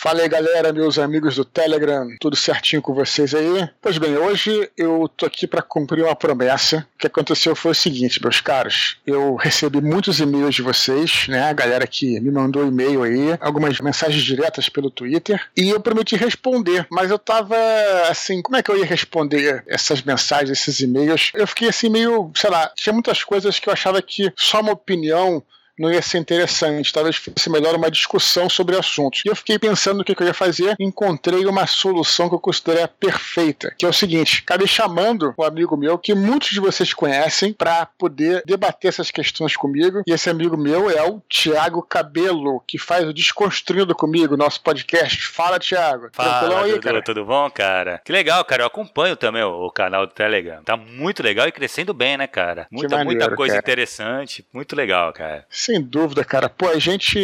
Fala aí, galera, meus amigos do Telegram, tudo certinho com vocês aí? Pois bem, hoje eu tô aqui para cumprir uma promessa. O que aconteceu foi o seguinte, meus caros, eu recebi muitos e-mails de vocês, né? A galera que me mandou e-mail aí, algumas mensagens diretas pelo Twitter, e eu prometi responder, mas eu tava assim, como é que eu ia responder essas mensagens, esses e-mails? Eu fiquei assim meio, sei lá, tinha muitas coisas que eu achava que só uma opinião não ia ser interessante. Talvez fosse melhor uma discussão sobre assuntos. E eu fiquei pensando no que, eu ia fazer, encontrei uma solução que eu considerei perfeita, que é o seguinte: acabei chamando um amigo meu que muitos de vocês conhecem para poder debater essas questões comigo. E esse amigo meu é o Tiago Cabelo, que faz o Desconstruindo comigo, nosso podcast. Fala, Tiago. Fala, aí, Dudu, cara. tudo bom, cara? Que legal, cara. Eu acompanho também o, o, canal do Telegram. Tá muito legal e crescendo bem, né, cara? Muita, maneiro, muita coisa cara. interessante. Muito legal, cara. Sem dúvida, cara. Pô, a gente,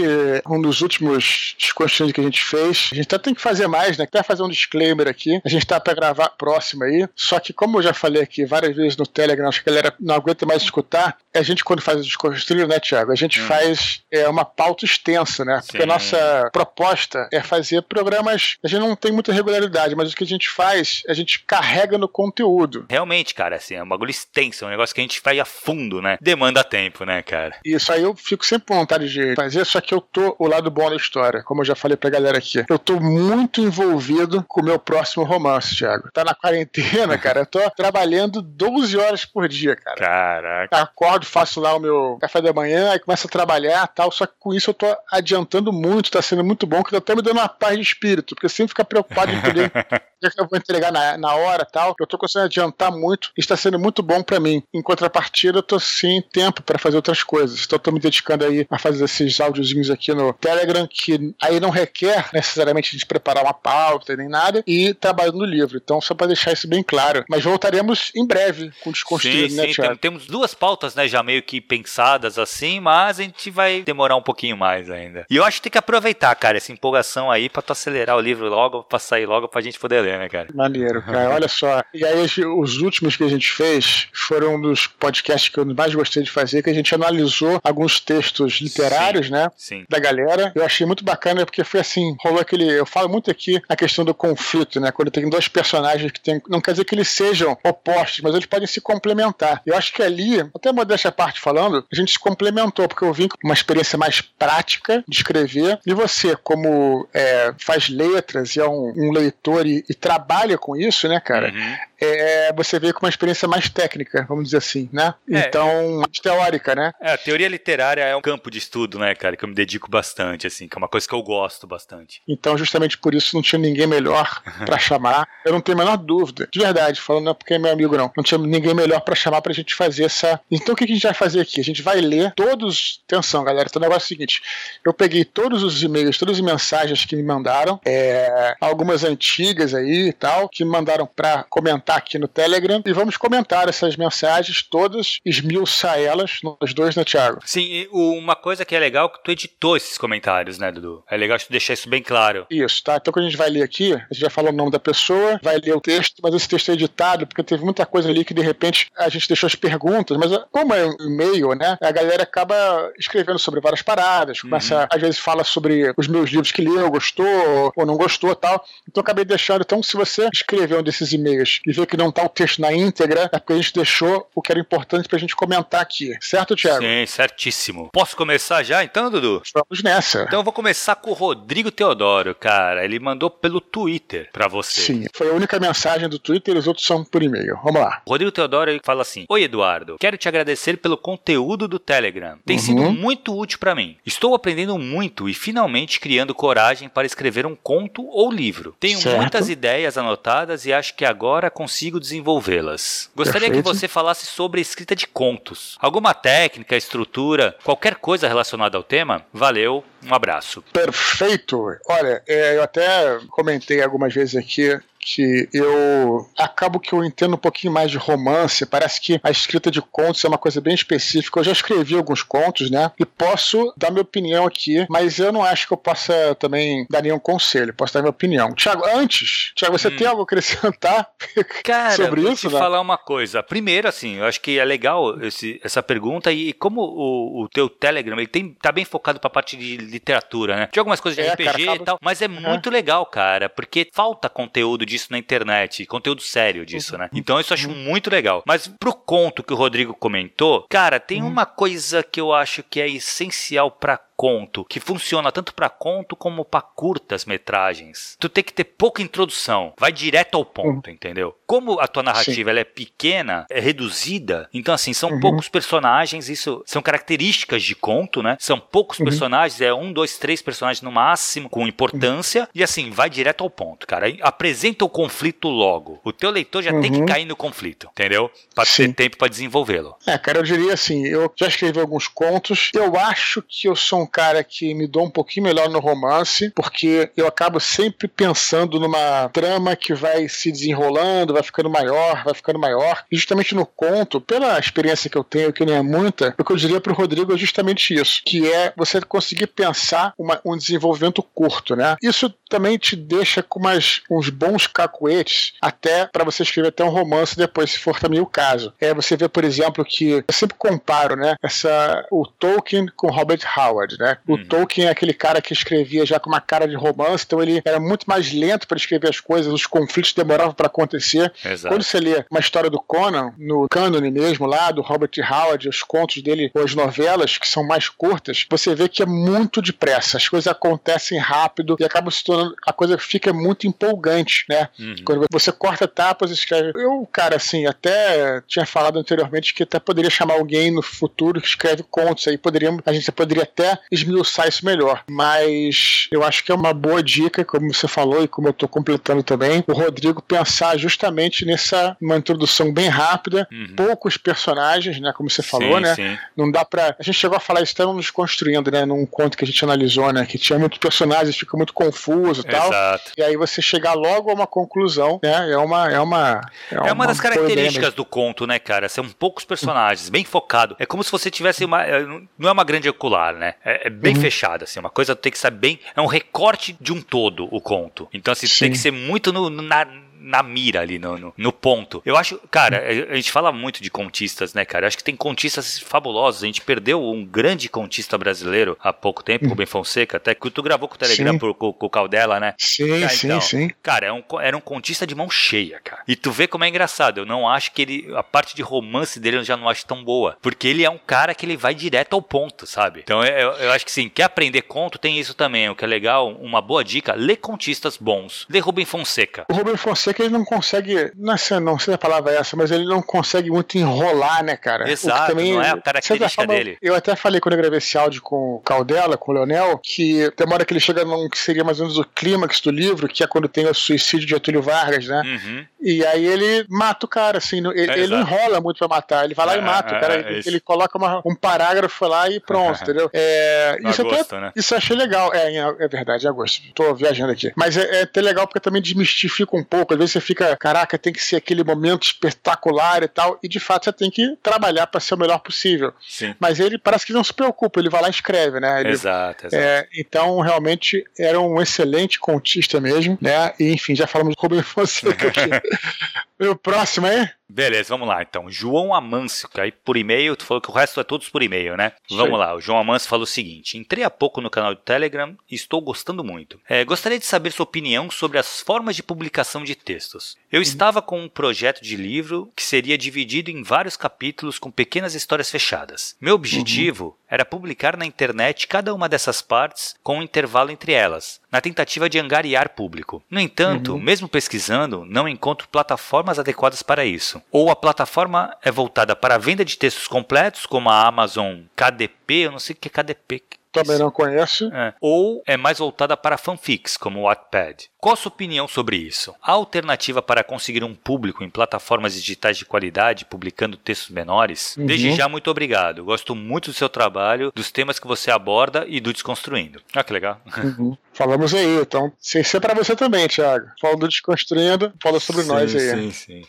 um dos últimos desconstruindo que a gente fez, a gente até tem que fazer mais, né? Até fazer um disclaimer aqui. A gente tá pra gravar próximo aí. Só que, como eu já falei aqui várias vezes no Telegram, acho que a galera não aguenta mais escutar. A gente, quando faz o desconstruindo, né, Thiago? A gente hum. faz é, uma pauta extensa, né? Porque Sim. a nossa proposta é fazer programas. A gente não tem muita regularidade, mas o que a gente faz, a gente carrega no conteúdo. Realmente, cara, assim, é um bagulho extenso, é um negócio que a gente vai a fundo, né? Demanda tempo, né, cara? Isso aí eu fico sempre com vontade de fazer, só que eu tô o lado bom da história, como eu já falei pra galera aqui. Eu tô muito envolvido com o meu próximo romance, Thiago. Tá na quarentena, cara. Eu tô trabalhando 12 horas por dia, cara. Caraca. Acordo, faço lá o meu café da manhã, aí começo a trabalhar tal. Só que com isso eu tô adiantando muito, tá sendo muito bom, que tá até me dando uma paz de espírito, porque eu sempre fica preocupado em poder que eu vou entregar na, na hora tal. Eu tô conseguindo adiantar muito está sendo muito bom para mim. Em contrapartida, eu tô sem tempo para fazer outras coisas. Então eu tô me dedicando aí a fazer esses áudiozinhos aqui no Telegram, que aí não requer necessariamente de preparar uma pauta nem nada, e trabalhando no livro. Então, só para deixar isso bem claro. Mas voltaremos em breve com o Desconstruído, sim, né, sim? Temos duas pautas, né, já meio que pensadas assim, mas a gente vai demorar um pouquinho mais ainda. E eu acho que tem que aproveitar, cara, essa empolgação aí pra tu acelerar o livro logo, pra sair logo pra gente poder ler, né, cara? Maneiro, cara. Olha só. E aí, os últimos que a gente fez foram um dos podcasts que eu mais gostei de fazer, que a gente analisou alguns textos literários, sim, né? Sim. Da galera. Eu achei muito bacana porque foi assim, rolou aquele. Eu falo muito aqui a questão do conflito, né? Quando tem dois personagens que tem. Não quer dizer que eles sejam opostos, mas eles podem se complementar. Eu acho que ali, até modéstia parte falando, a gente se complementou, porque eu vim com uma experiência mais prática de escrever. E você, como é, faz letras e é um, um leitor e, e, trabalha com isso, né, cara? Uhum é, você veio com uma experiência mais técnica, vamos dizer assim, né? É, então, mais teórica, né? É, a teoria literária é um campo de estudo, né, cara, que eu me dedico bastante, assim, que é uma coisa que eu gosto bastante. Então, justamente por isso, não tinha ninguém melhor para chamar. Eu não tenho a menor dúvida, de verdade, falando não é porque é meu amigo, não. Não tinha ninguém melhor para chamar pra gente fazer essa. Então, o que a gente vai fazer aqui? A gente vai ler todos. Atenção, galera, então o negócio é o seguinte: eu peguei todos os e-mails, todas as mensagens que me mandaram, é, algumas antigas aí e tal, que me mandaram para comentar aqui no Telegram e vamos comentar essas mensagens todas, esmiuçar elas, nós dois, né, Thiago? Sim, uma coisa que é legal é que tu editou esses comentários, né, Dudu? É legal tu deixar isso bem claro. Isso, tá? Então quando a gente vai ler aqui, a gente vai falar o nome da pessoa, vai ler o texto, mas esse texto é editado, porque teve muita coisa ali que de repente a gente deixou as perguntas, mas como é um e-mail, né, a galera acaba escrevendo sobre várias paradas, começa, uhum. às vezes fala sobre os meus livros que leu, gostou ou não gostou tal. Então acabei deixando, então se você escrever um desses e-mails e ver que não está o texto na íntegra, é porque a gente deixou o que era importante para a gente comentar aqui. Certo, Thiago? Sim, certíssimo. Posso começar já então, Dudu? Vamos nessa. Então eu vou começar com o Rodrigo Teodoro, cara. Ele mandou pelo Twitter para você. Sim, foi a única mensagem do Twitter, os outros são por e-mail. Vamos lá. Rodrigo Teodoro fala assim: Oi, Eduardo. Quero te agradecer pelo conteúdo do Telegram. Tem uhum. sido muito útil para mim. Estou aprendendo muito e finalmente criando coragem para escrever um conto ou livro. Tenho certo. muitas ideias anotadas e acho que agora consigo consigo desenvolvê-las. Gostaria Perfeito. que você falasse sobre a escrita de contos. Alguma técnica, estrutura, qualquer coisa relacionada ao tema? Valeu, um abraço. Perfeito. Olha, é, eu até comentei algumas vezes aqui que eu acabo que eu entendo um pouquinho mais de romance. Parece que a escrita de contos é uma coisa bem específica. Eu já escrevi alguns contos, né? E posso dar minha opinião aqui, mas eu não acho que eu possa também dar nenhum conselho. Posso dar minha opinião. Tiago, antes, Tiago, você hum. tem algo a acrescentar Cara, sobre vou isso? Te falar uma coisa. Primeiro, assim, eu acho que é legal esse, essa pergunta e como o, o teu Telegram ele tem, tá bem focado pra parte de literatura, né? De algumas coisas de é, RPG cara, e tal, mas é muito legal, cara, porque falta conteúdo disso na internet, conteúdo sério disso, né? Então isso eu acho muito legal. Mas pro conto que o Rodrigo comentou, cara, tem uhum. uma coisa que eu acho que é essencial para conto, que funciona tanto para conto como para curtas metragens. Tu tem que ter pouca introdução, vai direto ao ponto, uhum. entendeu? Como a tua narrativa ela é pequena, é reduzida, então assim, são uhum. poucos personagens, isso são características de conto, né? São poucos uhum. personagens, é um, dois, três personagens no máximo, com importância, e assim, vai direto ao ponto, cara. Apresenta o conflito logo. O teu leitor já tem que uhum. cair no conflito, entendeu? Pra Sim. ter tempo para desenvolvê-lo. É, cara, eu diria assim, eu já escrevi alguns contos, eu acho que eu sou um cara que me dou um pouquinho melhor no romance, porque eu acabo sempre pensando numa trama que vai se desenrolando, vai ficando maior, vai ficando maior. E justamente no conto, pela experiência que eu tenho, que não é muita, o que eu diria pro Rodrigo é justamente isso, que é você conseguir pensar uma, um desenvolvimento curto, né? Isso também te deixa com umas, uns bons cacuetes até para você escrever até um romance depois, se for também o caso. É, você vê, por exemplo, que eu sempre comparo, né, essa, o Tolkien com Robert Howard né? O uhum. Tolkien é aquele cara que escrevia já com uma cara de romance, então ele era muito mais lento para escrever as coisas, os conflitos demoravam para acontecer. Exato. Quando você lê uma história do Conan, no cânone mesmo lá, do Robert Howard, os contos dele, ou as novelas, que são mais curtas, você vê que é muito depressa, as coisas acontecem rápido e acaba se tornando, a coisa fica muito empolgante, né? Uhum. Quando você corta etapas e escreve. Eu, cara, assim, até tinha falado anteriormente que até poderia chamar alguém no futuro que escreve contos aí, poderíamos, a gente poderia até esmiuçar isso melhor. Mas eu acho que é uma boa dica, como você falou e como eu estou completando também, o Rodrigo pensar justamente nessa uma introdução bem rápida, uhum. poucos personagens, né? Como você falou, sim, né? Sim. Não dá pra. A gente chegou a falar isso até nos construindo, né? Num conto que a gente analisou, né? Que tinha muitos personagens, fica muito confuso e tal. Exato. E aí você chegar logo a uma conclusão, né? É uma. É uma, é, é uma, uma das características do conto, né, cara? São poucos personagens, bem focado. É como se você tivesse uma. É, não é uma grande ocular, né? É, é, bem uhum. fechada, assim. Uma coisa tem que ser bem. É um recorte de um todo o conto. Então, assim, tem que ser muito no, na, na mira ali, no, no, no, ponto. Eu acho, cara, a gente fala muito de contistas, né, cara? Eu acho que tem contistas fabulosos. A gente perdeu um grande contista brasileiro há pouco tempo, o Rubem Fonseca, até que tu gravou com o Telegram por, com, com, o Caldela, né? Sim, cara, sim, então, sim. Cara, é um, era um contista de mão cheia, cara. E tu vê como é engraçado. Eu não acho que ele. A parte de romance dele eu já não acho tão boa. Porque ele é um cara que ele vai direto ao ponto, sabe? Então eu, eu acho que sim, quer aprender conto, tem isso também. O que é legal, uma boa dica, lê contistas bons. Lê Rubem Fonseca. O Rubem Fonseca que ele não consegue, não sei, não sei a palavra é essa, mas ele não consegue muito enrolar, né, cara? Exato, também, não é a característica forma, dele. Eu até falei quando eu gravei esse áudio com o Caldela, com o Leonel, que demora que ele chega num que seria mais ou menos o clímax do livro, que é quando tem o suicídio de Getúlio Vargas, né? Uhum. E aí ele mata o cara, assim, ele, é, ele não enrola muito pra matar, ele vai lá é, e mata o cara, é, ele, ele, coloca uma, um parágrafo lá e pronto, entendeu? É, isso, agosto, até, né? isso eu achei legal, é, é verdade, é agosto, tô viajando aqui. Mas é, é até legal porque também desmistifica um pouco, às vezes você fica, caraca, tem que ser aquele momento espetacular e tal, e de fato você tem que trabalhar para ser o melhor possível. Sim. Mas ele parece que não se preocupa, ele vai lá e escreve, né? Ele, exato, exato. É, então, realmente, era um excelente contista mesmo, né? E, enfim, já falamos do Rubem Fonseca aqui. o próximo aí? Beleza, vamos lá então. João Amâncio, que aí por e-mail, tu falou que o resto é todos por e-mail, né? Sim. Vamos lá, o João Amâncio falou o seguinte: entrei há pouco no canal do Telegram e estou gostando muito. É, gostaria de saber sua opinião sobre as formas de publicação de textos. Eu uhum. estava com um projeto de livro que seria dividido em vários capítulos com pequenas histórias fechadas. Meu objetivo uhum. era publicar na internet cada uma dessas partes com um intervalo entre elas, na tentativa de angariar público. No entanto, uhum. mesmo pesquisando, não encontro plataformas adequadas para isso. Ou a plataforma é voltada para a venda de textos completos, como a Amazon KDP, eu não sei o que é KDP, Também não conheço. É. Ou é mais voltada para fanfics, como o Wattpad. Qual a sua opinião sobre isso? A alternativa para conseguir um público em plataformas digitais de qualidade, publicando textos menores? Uhum. Desde já, muito obrigado. Gosto muito do seu trabalho, dos temas que você aborda e do Desconstruindo. Ah, que legal. Uhum. Falamos aí, então, isso é para você também, Thiago. Fala do Desconstruindo, fala sobre sim, nós aí. Sim, sim.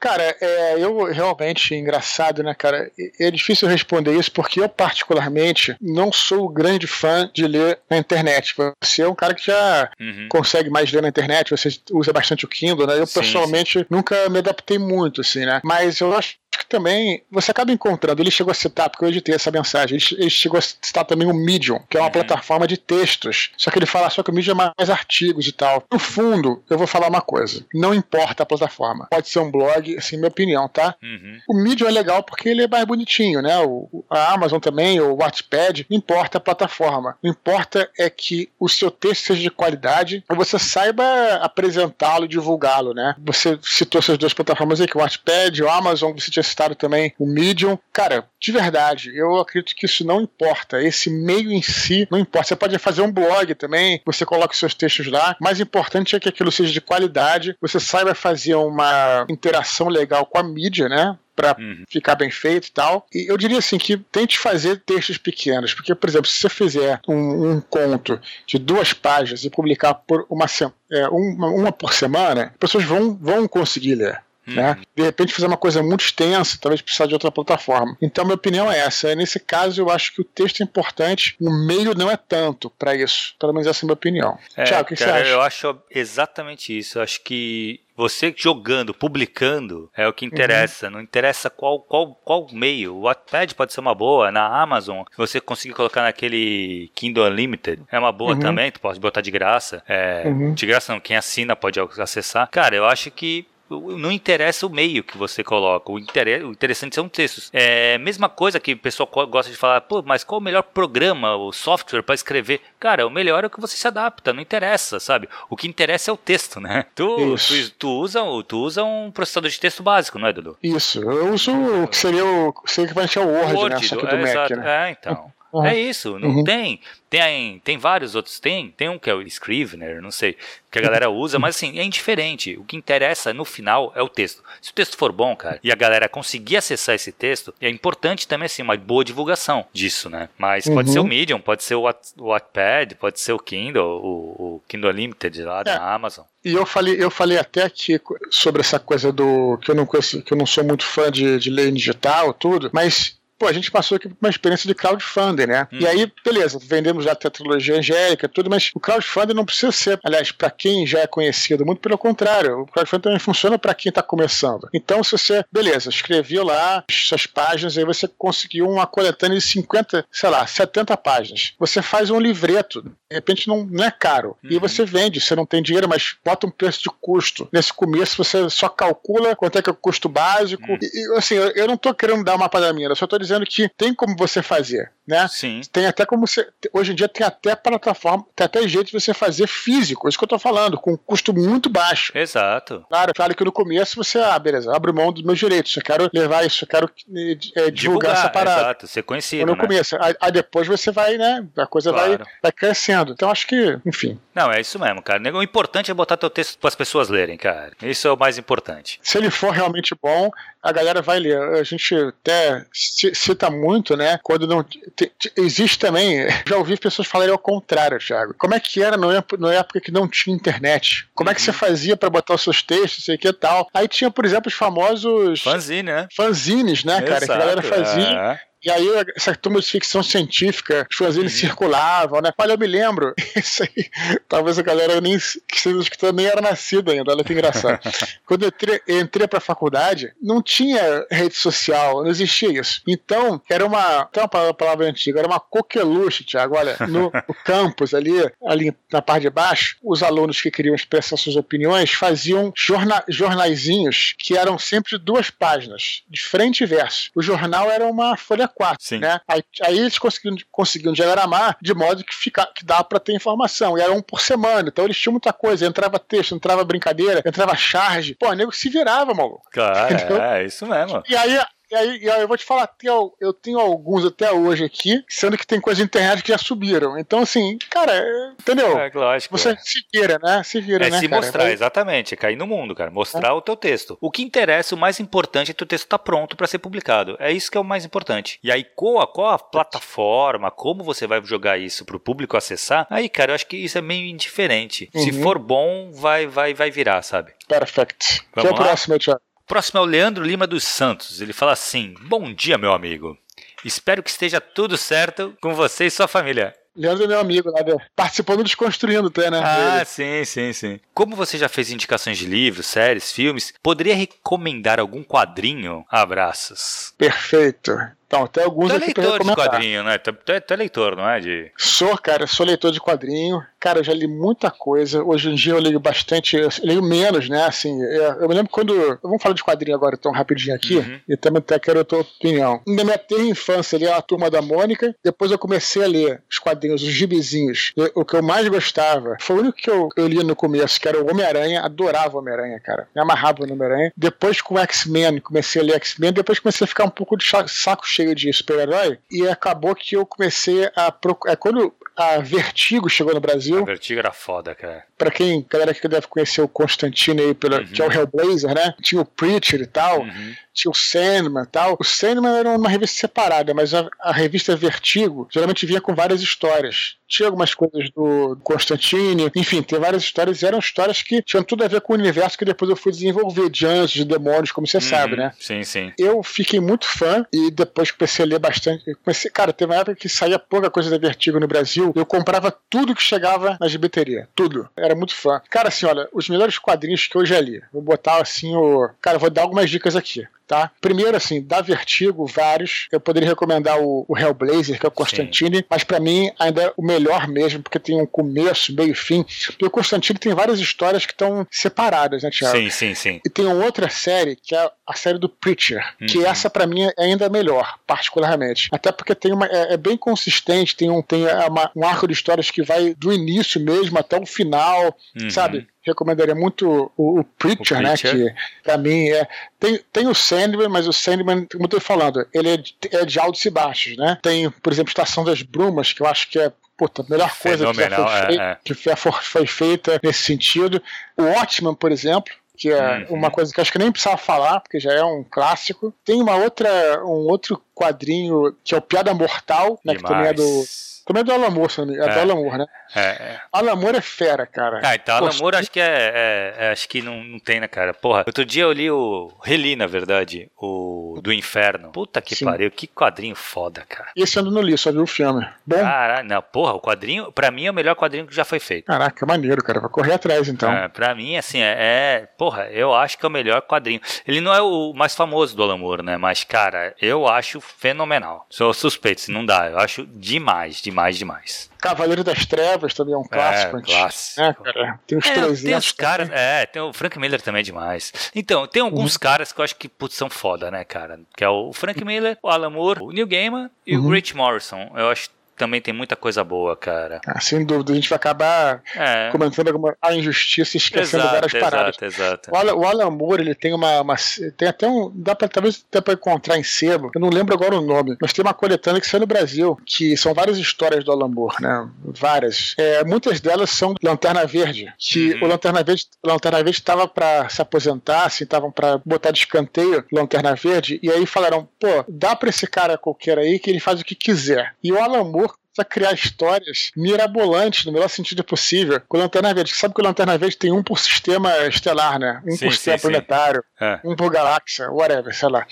Cara, é, eu realmente, engraçado, né, cara? É difícil responder isso porque eu, particularmente, não sou grande fã de ler na internet. Você é um cara que já uhum. consegue mais ler na internet, você usa bastante o Kindle, né? Eu, sim, pessoalmente, sim. nunca me adaptei muito, assim, né? Mas eu acho que também você acaba encontrando. Ele chegou a citar, porque eu editei essa mensagem, ele, ele chegou a citar também o Medium, que é uma uhum. plataforma de textos. Só que ele fala só que o Medium é mais artigos e tal. No fundo, eu vou falar uma coisa: não importa a plataforma. Pode ser um blog, assim, minha opinião, tá? Uhum. O Medium é legal porque ele é mais bonitinho, né? O, a Amazon também, o Wattpad, não importa a plataforma. O importa é que o seu texto seja de qualidade e você saiba apresentá-lo e divulgá-lo, né? Você citou essas duas plataformas é o Wattpad, o Amazon, você tinha citado também o Medium. Cara, de verdade, eu acredito que isso não importa. Esse meio em si não importa. Você pode fazer um blog também, você coloca seus textos lá. O mais importante é que aquilo seja de qualidade, você saiba fazer uma interação legal com a mídia, né? para uhum. ficar bem feito e tal. E eu diria assim que tente fazer textos pequenos, porque, por exemplo, se você fizer um, um conto de duas páginas e publicar por uma, é, uma, uma por semana, as pessoas vão, vão conseguir ler. Né? Uhum. De repente fazer uma coisa muito extensa, talvez precisar de outra plataforma. Então, minha opinião é essa. Nesse caso, eu acho que o texto é importante, o meio não é tanto para isso. Pelo menos essa é a minha opinião. É, Tiago, o que cara, você acha? Eu acho exatamente isso. Eu acho que você jogando, publicando, é o que interessa. Uhum. Não interessa qual, qual, qual meio. O Wattpad pode ser uma boa. Na Amazon, se você conseguir colocar naquele Kindle Unlimited, é uma boa uhum. também. Tu pode botar de graça. É, uhum. De graça não, quem assina pode acessar. Cara, eu acho que não interessa o meio que você coloca, o, inter... o interessante são textos. É mesma coisa que o pessoal gosta de falar, pô, mas qual o melhor programa, o software para escrever? Cara, o melhor é o que você se adapta, não interessa, sabe? O que interessa é o texto, né? Tu, tu, tu, usa, tu usa um processador de texto básico, não é, Dudu? Isso, eu uso o que seria o, seria o Word, Word né? Só que do é, Mac, exato. né? É, então. Uhum. É isso, não uhum. tem. Tem, tem vários outros, tem, tem um que é o Scrivener, não sei, que a galera usa, mas assim, é indiferente. O que interessa no final é o texto. Se o texto for bom, cara, e a galera conseguir acessar esse texto, é importante também, assim, uma boa divulgação disso, né? Mas uhum. pode ser o uhum. Medium, pode ser o Wattpad, pode ser o Kindle, o, o Kindle Unlimited lá é. da Amazon. E eu falei, eu falei até aqui sobre essa coisa do que eu não conheço, que eu não sou muito fã de, de lei digital, tudo, mas pô, a gente passou aqui por uma experiência de crowdfunding, né? Hum. E aí, beleza, vendemos já a tetralogia angélica, tudo, mas o crowdfunding não precisa ser, aliás, para quem já é conhecido, muito pelo contrário, o crowdfunding também funciona para quem está começando. Então, se você, beleza, escreveu lá suas páginas, aí você conseguiu uma coletânea de 50, sei lá, 70 páginas. Você faz um livreto, de repente não, não é caro. Uhum. E você vende, você não tem dinheiro, mas bota um preço de custo. Nesse começo, você só calcula quanto é que é o custo básico. Uhum. E, assim, eu, eu não estou querendo dar uma padaria, eu só estou dizendo dizendo que tem como você fazer, né? Sim. Tem até como você. Hoje em dia tem até plataforma, tem até jeito de você fazer físico, é isso que eu tô falando, com um custo muito baixo. Exato. Claro, claro que no começo você, ah, beleza, abre mão dos meus direitos, eu quero levar isso, eu quero é, divulgar, divulgar, essa parada. Exato, ser conhecido. No né? começo. Aí, aí, depois você vai, né? A coisa claro. vai, vai crescendo. Então acho que, enfim. Não, é isso mesmo, cara. O importante é botar teu texto para as pessoas lerem, cara. Isso é o mais importante. Se ele for realmente bom, a galera vai ler. A gente até cita muito, né? Quando não. Existe também. Já ouvi pessoas falarem ao contrário, Thiago. Como é que era na época que não tinha internet? Como uhum. é que você uhum. fazia para botar os seus textos, sei que tal? Aí tinha, por exemplo, os famosos. Fanzine, né? Fanzines, né, cara? Que a galera fazia. É. E aí, essa turma de ficção cienncífica, os fanzines uhum. circulavam, né? Olha, eu me lembro, isso aí, talvez a galera nem, que esteja escutando nem era nascida ainda, olha que engraçado. Quando eu entrei, entrei pra faculdade, não tinha rede social, não existia isso. Então, era uma, tem uma palavra, palavra antiga, era uma coqueluche, Tiago, olha, no, no campus ali, ali na parte de baixo, os alunos que queriam expressar suas opiniões faziam jorna, jornaizinhos que eram sempre de duas páginas, de frente e verso. O jornal era uma folha 4, Sim. né? Aí, aí eles conseguiram, conseguiram diagramar de modo que, fica, que dava para ter informação. E era um por semana, então eles tinham muita coisa. Entrava texto, entrava brincadeira, entrava charge. Pô, o nego se virava, maluco. Claro, é, isso mesmo. E aí E aí, e aí eu vou te falar, eu tenho alguns até hoje aqui, sendo que tem coisas na internet que já subiram. Então, assim, cara, entendeu? É, lógico. Você se vira, né? Se vira, é né? Se cara? mostrar, exatamente. É cair no mundo, cara. Mostrar é. o teu texto. O que interessa, o mais importante é que o texto tá pronto para ser publicado. É isso que é o mais importante. E aí, qual a, qual a plataforma, como você vai jogar isso pro público acessar, aí, cara, eu acho que isso é meio indiferente. Uhum. Se for bom, vai, vai, vai virar, sabe? Perfect. Vamos que é o próximo, Thiago? Próximo é o Leandro Lima dos Santos. Ele fala assim: Bom dia, meu amigo. Espero que esteja tudo certo com você e sua família. Leandro é meu amigo lá, participando do Desconstruindo até, né? Ah, sim, sim, sim. Como você já fez indicações de livros, séries, filmes, poderia recomendar algum quadrinho? Abraços. Perfeito. Então, até alguns tu é leitor de quadrinho, né? Tu, tu, é, tu, é, leitor, não é? De... Sou, cara, sou leitor de quadrinho. Cara, eu já li muita coisa. Hoje em dia eu leio bastante, eu leio menos, né? Assim, eu, é, eu me lembro quando. Vamos falar de quadrinho agora, tão rapidinho aqui, uhum. e também até quero a tua opinião. Na minha terra infância, ali a turma da Mônica. Depois eu comecei a ler os quadrinhos, os gibizinhos. o que eu mais gostava foi o único que eu, eu lia no começo, que era o Homem-Aranha. Adorava o Homem-Aranha, cara. Me amarrava no Homem-Aranha. Depois com o X-Men, comecei a ler X-Men. Depois comecei a ficar um pouco de saco cheio de super-herói. E acabou que eu comecei a procurar. É, quando a Vertigo chegou no Brasil. A Vertigo era foda, cara. Pra quem, galera que deve conhecer o Constantine aí, pela, uhum. que é o Hellblazer, né? Tinha o Preacher e tal. Uhum tinha o Sandman e tal. O Sandman era uma revista separada, mas a, a, revista Vertigo geralmente vinha com várias histórias. Tinha algumas coisas do Constantine, enfim, tem várias histórias, e eram histórias que tinham tudo a ver com o universo que depois eu fui desenvolver, de anjos, de demônios, como você uhum, sabe, né? Sim, sim. Eu fiquei muito fã e depois comecei a ler bastante. Comecei, cara, teve uma época que saía pouca coisa da Vertigo no Brasil, eu comprava tudo que chegava na gibeteria. Tudo. Era muito fã. Cara, assim, olha, os melhores quadrinhos que eu já li. Vou botar assim o. Cara, vou dar algumas dicas aqui tá? Primeiro, assim, dá vertigo vários. Eu poderia recomendar o, o Hellblazer, que é o Constantine, Sim. mas para mim ainda é o melhor mesmo, porque tem um começo, meio e fim. E o Constantine tem várias histórias que estão separadas, né, Thiago? Sim, sim, sim. E tem uma outra série, que é a série do Preacher, uhum. que essa para mim é ainda melhor, particularmente. Até porque tem uma, é, é bem consistente, tem, um, tem uma, um arco de histórias que vai do início mesmo até o final, uhum. sabe? Recomendaria muito o, o, Preacher, o né? Que pra mim é. Tem, tem o Sandman, mas o Sandman, como eu tô falando, ele é de, é de altos e baixos, né? Tem, por exemplo, Estação das Brumas, que eu acho que é puta, a melhor coisa que, já foi, feita, é, é. que foi feita nesse sentido. O Watchman, por exemplo, que é uhum. uma coisa que acho que nem precisava falar, porque já é um clássico. Tem uma outra, um outro quadrinho que é o Piada Mortal, né, que também é do também é do Alan Moore, é, é do Alan Moore, né? É, é. Alan Moore é fera, cara. Ah, então Alan Moore acho que é, é, é, acho que não, não tem, né, cara? Porra, outro dia eu li o, reli, na verdade, o do Inferno. Puta que Sim. pariu, que quadrinho foda, cara. E esse ano não li, só vi o filme. Bom? Caralho, não, porra, o quadrinho, pra mim é o melhor quadrinho que já foi feito. Caraca, maneiro, cara, vai correr atrás então. É, pra mim, assim, é, é, porra, eu acho que é o melhor quadrinho. Ele não é o mais famoso do Alan Moore, né, mas, cara, eu acho fenomenal. Sou suspeito, se não dá, eu acho demais, demais, demais. Cavaleiro das Trevas também é um clássico. É, clássico. É, cara, tem uns é, 300. Tem os caras, é, tem o Frank Miller também é demais. Então, tem alguns uhum. caras que eu acho que putz, são foda, né, cara? Que é o Frank Miller, o Alan Moore, o Neil Gaiman e uhum. o Rich Morrison. Eu acho também tem muita coisa boa, cara. Ah, sem dúvida, a gente vai acabar é. comentando alguma, a injustiça e esquecendo exato, várias exato, paradas. Exato. O, Alan, o Alan Moore, ele tem uma, uma, Tem até um. Dá pra, talvez até pra encontrar em sebo, eu não lembro agora o nome, mas tem uma coletânea que saiu no Brasil, que são várias histórias do Alan Moore, né? Várias. É, muitas delas são Lanterna Verde, que uhum. o Lanterna Verde Lanterna Verde estava para se aposentar, assim, estavam para botar de escanteio Lanterna Verde, e aí falaram, pô, dá pra esse cara qualquer aí que ele faz o que quiser. E o Alan Moore a criar histórias mirabolantes, no melhor sentido possível, com Lanterna Verde. Sabe que o Lanterna Verde tem um por sistema estelar, né? Um sim, por sistema planetário. É. um por galáxia, whatever, sei lá.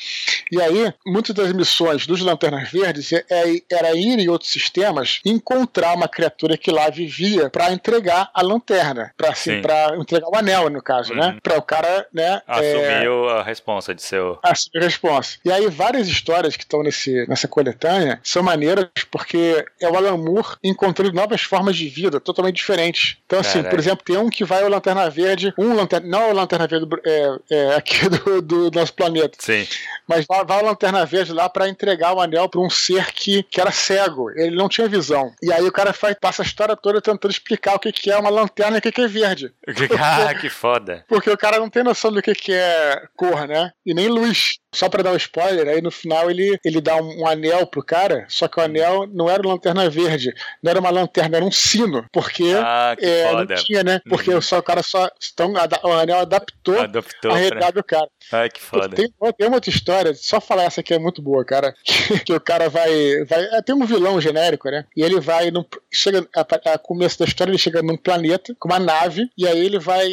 E aí, muitas das missões dos Lanternas Verdes é, é, era ir em outros sistemas encontrar uma criatura que lá vivia para entregar a lanterna, para assim, entregar o anel, no caso, né? uhum. né? Para o cara, né? Assumiu é... a responsa de seu. Assumir a responsa. E aí, várias histórias que estão nessa coletânea são maneiras porque é o o Alan Moore encontrando novas formas de vida totalmente diferentes. Então, assim, Caraca. por exemplo, tem um que vai o Lanterna Verde, um Lanterna, não é o Lanterna Verde é, é aqui do, do, nosso planeta. Sim. Mas vai, vai o Lanterna Verde lá para entregar o anel para um ser que, que era cego, ele não tinha visão. E aí o cara faz, passa a história toda tentando explicar o que, que é uma lanterna e o que, que é verde. ah, que foda. Porque o cara não tem noção do que, que é cor, né? E nem luz. Só pra dar um spoiler, aí no final ele, ele dá um, um anel pro cara, só que o anel não era uma lanterna verde, não era uma lanterna, era um sino. Porque ah, é, não tinha, né? Porque uhum. só, o cara só. Então, o anel adaptou, adaptou a realidade pra... do cara. Ai, que foda. Tem, tem uma outra história, só falar essa aqui é muito boa, cara. Que, que o cara vai. vai é, tem um vilão genérico, né? E ele vai. Num, chega. A, a, começo da história, ele chega num planeta com uma nave, e aí ele vai.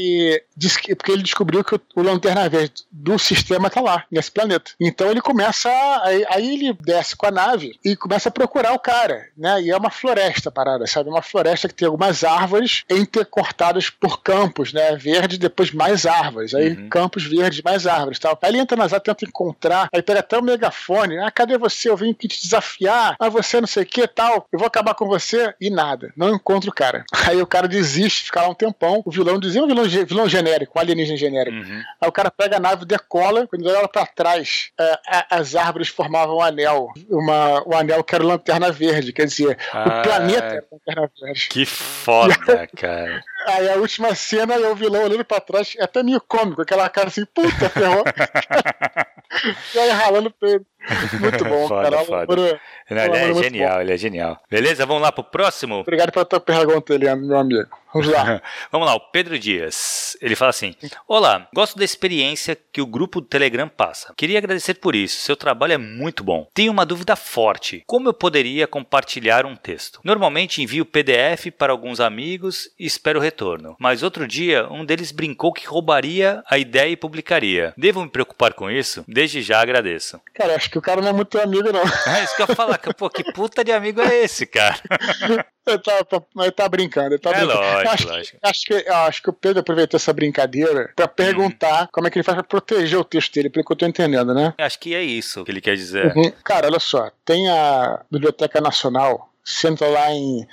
Diz, porque ele descobriu que o, o Lanterna Verde do sistema tá lá, nesse planeta. Então ele começa. Aí, aí, ele desce com a nave e começa a procurar o cara, né? E é uma floresta parada, sabe? Uma floresta que tem algumas árvores intercortadas por campos, né? Verde, depois mais árvores. Aí uhum. campos verdes, mais árvores tal. Aí ele entra nas árvores, tenta encontrar, aí pega até o megafone. Ah, cadê você? Eu vim aqui te desafiar. Ah, você não sei o que tal. Eu vou acabar com você. E nada. Não encontro o cara. Aí o cara desiste, fica lá um tempão. O vilão dizia um vilão, vilão genérico, um alienígena genérico. Uhum. Aí o cara pega a nave, decola, quando ele olha pra trás, é, as árvores formavam um anel. Uma, um anel que era lanterna verde. Quer dizer, ah, o planeta era lanterna verde. Que foda, cara. Aí a última cena é o vilão olhando pra trás, é até meio cômico, aquela cara assim, puta, ferrou. e aí ralando peito. Muito bom, foda, cara. Foda. Não, ele é genial, ele é genial. Beleza, vamos lá pro próximo? Obrigado pela tua pergunta, Eliane, meu amigo. Vamos lá. Vamos lá, o Pedro Dias. Ele fala assim: Olá, gosto da experiência que o grupo do Telegram passa. Queria agradecer por isso, seu trabalho é muito bom. Tenho uma dúvida forte: como eu poderia compartilhar um texto? Normalmente envio PDF para alguns amigos e espero o retorno. Mas outro dia, um deles brincou que roubaria a ideia e publicaria. Devo me preocupar com isso? Desde já agradeço. Cara, acho que o cara não é muito amigo, não. É isso que eu ia falar. Pô, que puta de amigo é esse, cara? Ele tá, ele tá brincando, ele tá é brincando. Lógico, acho, lógico. Acho que, acho que o Pedro aproveitou essa brincadeira pra perguntar hum. como é que ele faz pra proteger o texto dele, pelo que eu tô entendendo, né? Acho que é isso que ele quer dizer. Uhum. Cara, olha só, tem a Biblioteca Nacional, senta lá em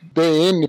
bn.br,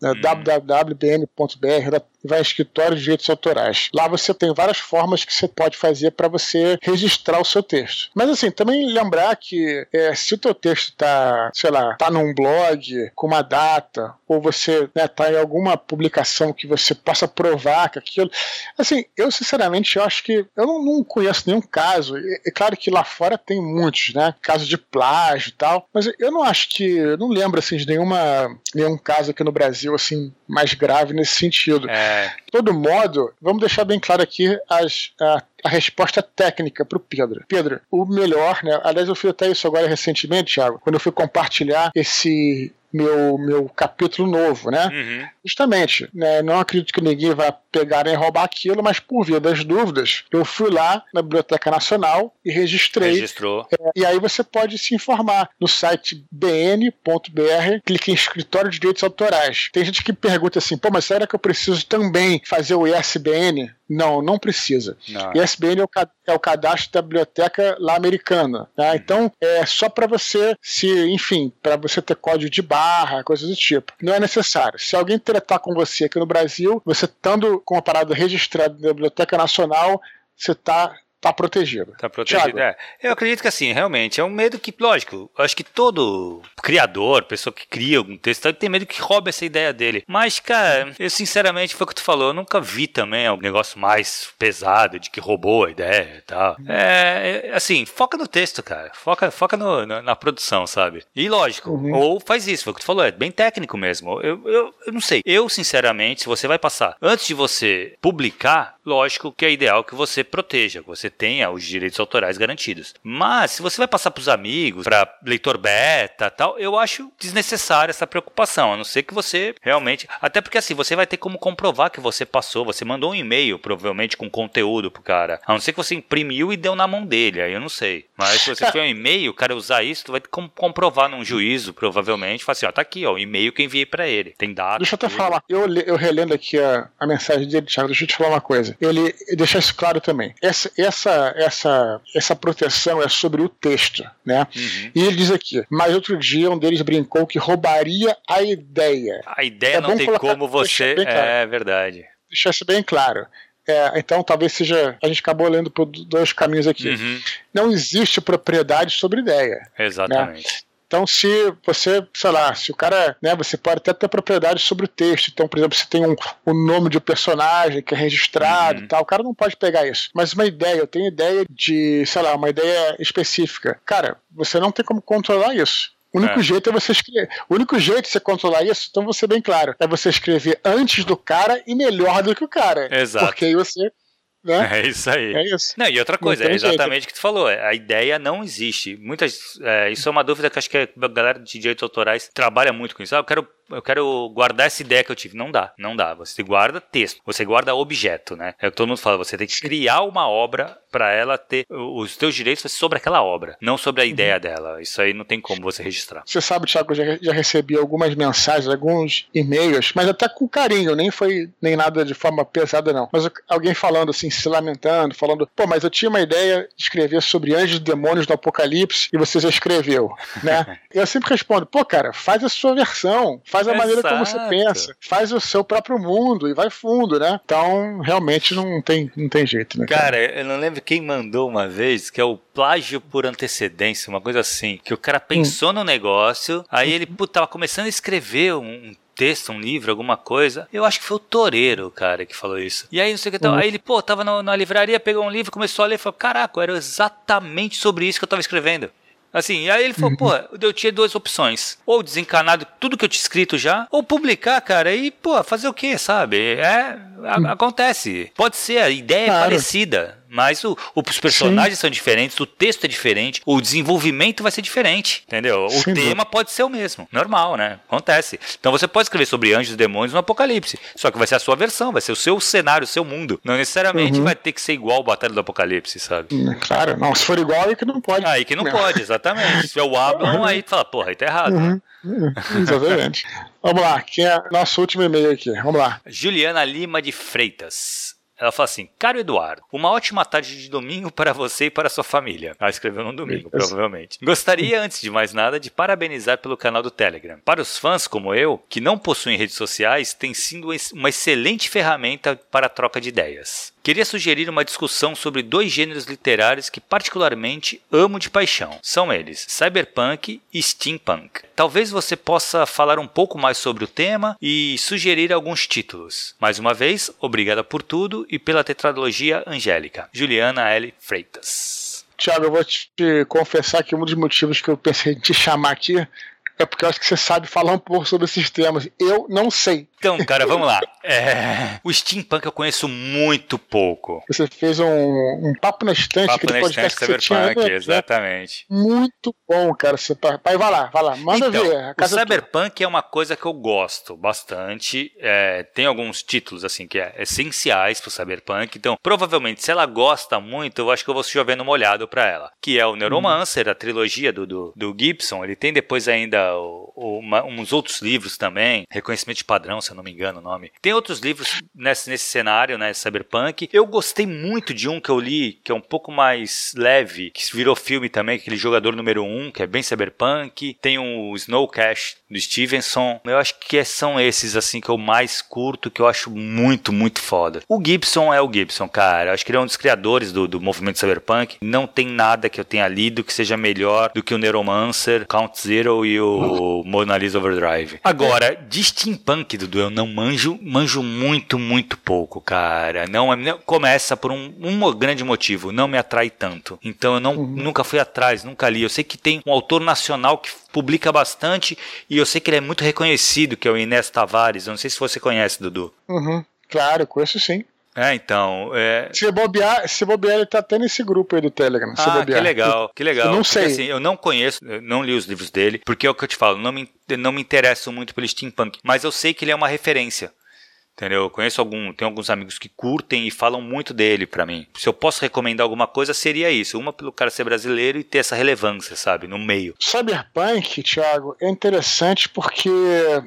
né, hum. www.bn.br, vai escritório de direitos autorais. Lá você tem várias formas que você pode fazer para você registrar o seu texto. Mas assim, também lembrar que é, se o teu texto está, sei lá, tá num blog com uma data, ou você né, tá em alguma publicação que você possa provar que aquilo. Assim, eu sinceramente eu acho que eu não, não conheço nenhum caso. É, é, claro que lá fora tem muitos, né? Casos de plágio e tal, mas eu não acho que. Eu não lembro assim de nenhuma, nenhum caso aqui no Brasil assim mais grave nesse sentido. É. De todo modo, vamos deixar bem claro aqui as, a, a resposta técnica para o Pedro. Pedro, o melhor, né? Aliás, eu fiz até isso agora recentemente, Thiago, quando eu fui compartilhar esse meu, meu capítulo novo, né? Uhum. Justamente, né? Não acredito que ninguém vai pegar nem roubar aquilo, mas por via das dúvidas, eu fui lá na Biblioteca Nacional e registrei. Registrou. É, e aí você pode se informar no site bn.br, clique em escritório de direitos autorais. Tem gente que pergunta assim, pô, mas será que eu preciso também fazer o ISBN? Não, não precisa. Não. ISBN é o, é o cadastro da biblioteca lá americana. Tá? Uhum. Então, é só para você se, enfim, para você ter código de barra, coisas do tipo. Não é necessário. Se alguém tratar com você aqui no Brasil, você estando com a parada registrada na Biblioteca Nacional, você está tá protegido. Tá protegido, é. Eu acredito que assim, realmente, é um medo que, lógico, acho que todo criador, pessoa que cria algum texto, tem medo que roube essa ideia dele. Mas, cara, eu sinceramente, foi o que tu falou, eu nunca vi também um negócio mais pesado de que roubou a ideia e tal. É, é assim, foca no texto, cara. Foca, foca no, no, na produção, sabe? E lógico, uhum. ou faz isso, foi o que tu falou, é bem técnico mesmo. Eu, eu, eu não sei. Eu, sinceramente, se você vai passar, antes de você publicar, lógico que é ideal que você proteja, que você tenha os direitos autorais garantidos. Mas se você vai passar para os amigos, para leitor beta, tal, eu acho desnecessária essa preocupação, a não ser que você realmente, até porque assim, você vai ter como comprovar que você passou, você mandou um e-mail provavelmente com conteúdo pro cara. A não ser que você imprimiu e deu na mão dele, aí eu não sei. Mas se você tiver um e-mail, o cara usar isso, tu vai ter como comprovar num juízo, provavelmente, falar assim, ó, tá aqui, ó, o e-mail que eu enviei para ele. Tem dados. Deixa eu até tudo. falar. Eu, eu relendo aqui a, a mensagem dele, Thiago, deixa eu te falar uma coisa. Seguinte: ele deixa isso claro também. Essa, essa, essa, essa proteção é sobre o texto, né? Uhum. E ele diz aqui: mas outro dia um deles brincou que roubaria a ideia. A ideia é não tem como você. Claro. É verdade. Deixar isso bem claro. É, então, talvez seja. A gente acabou lendo por dois caminhos aqui. Uhum. Não existe propriedade sobre ideia. Né? Exatamente. Né? Então, se você, sei lá, se o cara, né, você pode até ter propriedade sobre o texto. Então, por exemplo, se tem um, um nome de um personagem que é registrado uhum. e tal, o cara não pode pegar isso. Mas uma ideia, eu tenho ideia de, sei lá, uma ideia específica. Cara, você não tem como controlar isso. O único é. jeito é você escrever. O único jeito de você controlar isso, então vou ser bem claro, é você escrever antes do cara e melhor do que o cara. Exato. Porque aí você né? É isso aí. É isso. Não, e outra coisa, é exatamente o que tu falou. A ideia não existe. Muitas, é, isso é uma dúvida que acho que a galera de direitos autorais trabalha muito com isso. Ah, eu quero eu quero guardar essa ideia que eu tive. Não dá, não dá. Você guarda texto, você guarda objeto, né? É o que todo mundo fala, você tem que criar uma obra para ela ter os teus direitos sobre aquela obra, não sobre a ideia uhum. dela. Isso aí não tem como você registrar. Você sabe, Thiago, eu já, já recebi algumas mensagens, alguns e-mails, mas até com carinho, nem foi nem nada de forma pesada, não. Mas alguém falando assim, se lamentando, falando, pô, mas eu tinha uma ideia de escrever sobre anjos e demônios do apocalipse e você já escreveu, né? eu sempre respondo, pô, cara, faz a sua versão, faz a Exato. maneira como você pensa, faz o seu próprio mundo e vai fundo, né? Então, realmente não tem, não tem jeito, né? Cara, cara eu não lembro quem mandou uma vez, que é o plágio por antecedência, uma coisa assim, que o cara pensou hum. no negócio, aí ele pô, tava começando a escrever um texto, um livro, alguma coisa. Eu acho que foi o Toreiro, cara, que falou isso. E aí, não sei o que tal. Uhum. Aí ele, pô, tava na, na livraria, pegou um livro, começou a ler e falou: Caraca, era exatamente sobre isso que eu tava escrevendo. Assim, aí ele falou, uhum. pô, eu tinha duas opções. Ou desencanar tudo que eu tinha escrito já, ou publicar, cara, e, pô, fazer o quê, sabe? É, a, uhum. acontece. Pode ser, a ideia é claro. é parecida. Mas o, os personagens Sim. são diferentes, o texto é diferente, o desenvolvimento vai ser diferente, entendeu? Sim, o tema pode ser o mesmo, normal, né? Acontece. Então você pode escrever sobre anjos e demônios no Apocalipse, só que vai ser a sua versão, vai ser o seu cenário, o seu mundo. Não necessariamente uhum. vai ter que ser igual o Batalha do Apocalipse, sabe? Claro, não. Se for igual, aí que não pode. Aí que não, não. pode, exatamente. Se é o Ablon, uhum. aí tu fala, porra, aí tá errado. Uhum. Uhum. Exatamente. Vamos lá, quem é nosso último e-mail aqui? Vamos lá. Juliana Lima de Freitas. Ela fala assim: Caro Eduardo, uma ótima tarde de domingo para você e para sua família. Ela escreveu no domingo, provavelmente. Gostaria, antes de mais nada, de parabenizar pelo canal do Telegram. Para os fãs como eu, que não possuem redes sociais, tem sido uma excelente ferramenta para a troca de ideias. Queria sugerir uma discussão sobre dois gêneros literários que particularmente amo de paixão. São eles cyberpunk e steampunk. Talvez você possa falar um pouco mais sobre o tema e sugerir alguns títulos. Mais uma vez, obrigada por tudo e pela tetralogia Angélica. Juliana L. Freitas. Tiago, eu vou te confessar que um dos motivos que eu pensei em te chamar aqui é porque eu acho que você sabe falar um pouco sobre esses temas. Eu não sei. Então, cara, vamos lá. É... O steampunk eu conheço muito pouco. Você fez um, um papo na estante, papo na estante cyberpunk, tinha, exatamente. Né? Muito bom, cara. Você tá... Pai, vai lá, vai lá. Manda então, ver. o cyberpunk é uma coisa que eu gosto bastante. É, tem alguns títulos, assim, que é essenciais pro cyberpunk. Então, provavelmente, se ela gosta muito, eu acho que eu vou chovendo molhado pra ela. Que é o Neuromancer, hum. a trilogia do, do, do, Gibson. Ele tem depois ainda o, o, uma, uns outros livros também. Reconhecimento de padrão, se eu não me engano o nome. Tem outros livros nesse, nesse cenário, né, cyberpunk. Eu gostei muito de um que eu li, que é um pouco mais leve, que virou filme também, aquele jogador número 1, um, que é bem cyberpunk. Tem o Snow Cash do Stevenson. Eu acho que são esses assim que eu mais curto, que eu acho muito, muito foda. O Gibson é o Gibson, cara. Eu acho que ele é um dos criadores do, do movimento cyberpunk. Não tem nada que eu tenha lido que seja melhor do que o Neuromancer, Count Zero e o Mona Lisa Overdrive. Agora, de steampunk, Dudu, eu não manjo, manjo muito, muito pouco, cara. Não, é, começa por um, um grande motivo, não me atrai tanto. Então eu não, uhum. nunca fui atrás, nunca li. Eu sei que tem um autor nacional que publica bastante e eu sei que ele é muito reconhecido, que é o Inés Tavares. Eu não sei se você conhece, Dudu. Uhum. Claro, conheço sim. É, então. É... Se, bobear, se bobear, ele tá até nesse grupo aí do Telegram. ah, que legal, que legal. Eu não sei. Porque, assim, eu não conheço, eu não li os livros dele, porque é o que eu te falo, não me, não me interesso muito pelo steampunk, mas eu sei que ele é uma referência. Entendeu? Eu conheço algum, tem alguns amigos que curtem e falam muito dele para mim. Se eu posso recomendar alguma coisa, seria isso. Uma pelo cara ser brasileiro e ter essa relevância, sabe, no meio. Cyberpunk, Thiago, é interessante porque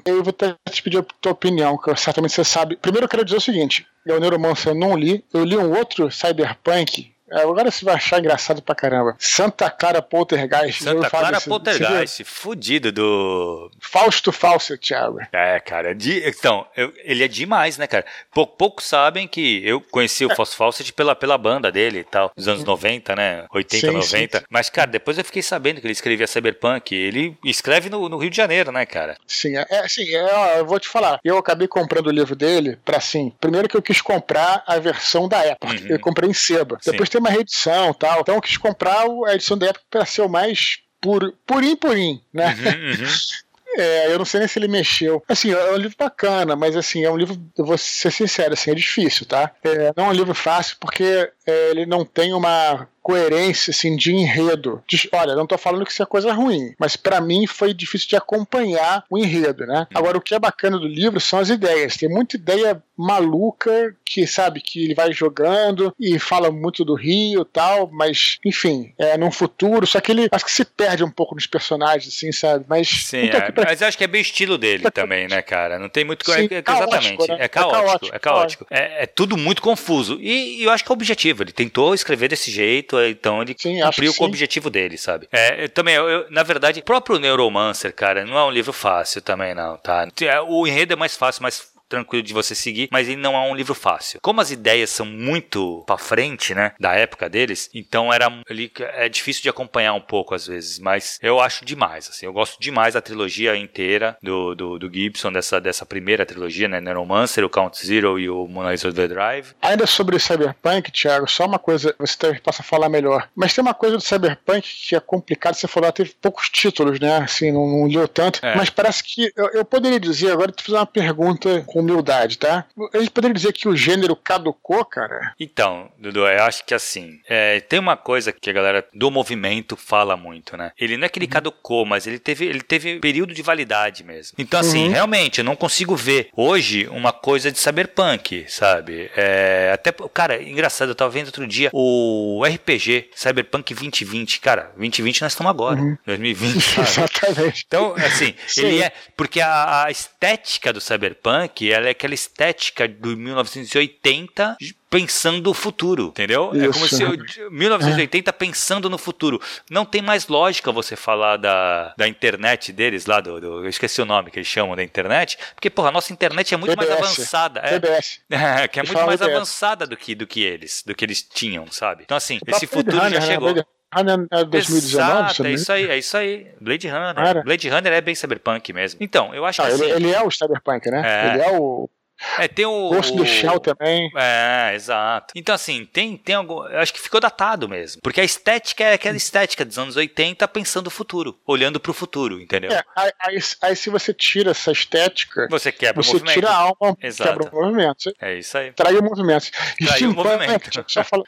eu vou até te pedir a tua opinião, que certamente você sabe. Primeiro eu quero dizer o seguinte: eu Neuromancer eu não li, eu li um outro Cyberpunk agora você vai achar engraçado pra caramba. Santa Clara Poltergeist. Santa Clara Poltergeist, fudido do. Fausto Fawcett, Thiago. É, cara. De... Então, eu... ele é demais, né, cara? Pou... Poucos sabem que eu conheci o é. Fausto Fawcett pela, pela banda dele e tal, dos anos 90, né? 80, sim, 90. Sim. Mas, cara, depois eu fiquei sabendo que ele escrevia Cyberpunk. Ele escreve no, no Rio de Janeiro, né, cara? Sim, é, é sim, é, eu vou te falar. Eu acabei comprando o livro dele pra, assim, primeiro que eu quis comprar a versão da época. Uhum. Eu comprei em seba. Sim. Depois ter uma reedição tal. Então eu quis comprar a edição da época para ser o mais puro, purim purim, né? Uhum, uhum. É, eu não sei nem se ele mexeu. Assim, é um livro bacana, mas assim, é um livro, eu vou ser sincero, assim, é difícil, tá? É, não é um livro fácil porque é, ele não tem uma coerência assim de enredo. De, olha, não estou falando que isso é coisa ruim, mas para mim foi difícil de acompanhar o enredo, né? Uhum. Agora o que é bacana do livro são as ideias. Tem muita ideia maluca que sabe que ele vai jogando e fala muito do Rio, tal, mas enfim, é num futuro, só que ele acho que se perde um pouco nos personagens assim, sabe? Mas Sim, é, pra... mas acho que é bem estilo dele também, né, cara? Não tem muito Sim, é, exatamente, caótico, né? é, caótico, é caótico, é caótico. É, é tudo muito confuso. E, e eu acho que é objetivo, ele tentou escrever desse jeito, então ele sim, cumpriu com o objetivo dele, sabe? É, eu, também, eu, eu, na verdade, o próprio Neuromancer, cara, não é um livro fácil também, não, tá? É, o enredo é mais fácil, mas tranquilo de você seguir, mas ele não é um livro fácil. Como as ideias são muito para frente, né, da época deles, então era ele é difícil de acompanhar um pouco às vezes, mas eu acho demais, assim, eu gosto demais da trilogia inteira do, do, do Gibson dessa dessa primeira trilogia, né, Neuromancer, o Count Zero e o Moonlight Overdrive. Ainda sobre Cyberpunk, Thiago, só uma coisa, você talvez possa falar melhor. Mas tem uma coisa do Cyberpunk que é complicado, você falou, teve poucos títulos, né, assim, não, não leu tanto, é. mas parece que eu, eu poderia dizer agora, te fazer uma pergunta com humildade, tá? A gente poderia dizer que o gênero caducou, cara? Então, Dudu, eu acho que assim, é, tem uma coisa que a galera do movimento fala muito, né? Ele não é que ele uhum. caducou, mas ele teve, ele teve período de validade mesmo. Então, assim, uhum. realmente, eu não consigo ver hoje uma coisa de cyberpunk, sabe? É, até, cara, engraçado, eu tava vendo outro dia o RPG Cyberpunk 2020. Cara, 2020 nós estamos agora, uhum. 2020. Sabe? Exatamente. Então, assim, ele é. Porque a, a estética do cyberpunk, ela é aquela estética do 1980 pensando o futuro, entendeu? Isso. É como se eu, 1980 é. pensando no futuro. Não tem mais lógica você falar da, da internet deles lá, do, do, eu esqueci o nome que eles chamam da internet, porque, porra, a nossa internet é muito BBS. mais avançada. É, BBS. É, que é muito mais BBS. avançada do que, do que eles, do que eles tinham, sabe? Então, assim, esse futuro já né? chegou. Runner é 2019, Exato, é isso aí, é isso aí. Blade Runner. Cara. Blade Runner é bem cyberpunk mesmo. Então, eu acho ah, que ele, assim, ele, é o cyberpunk, né? É. Ele é o é, tem o. Ghost do Shell também. É, exato. Então, assim, tem, tem algum. Eu acho que ficou datado mesmo. Porque a estética é aquela estética dos anos 80 pensando o futuro, olhando pro futuro, entendeu? É, aí, aí, aí se você tira essa estética. Você quebra você o movimento. Você tira a alma, exato. quebra o movimento. É isso aí. Trai o movimento. Trai o movimento. Só fala,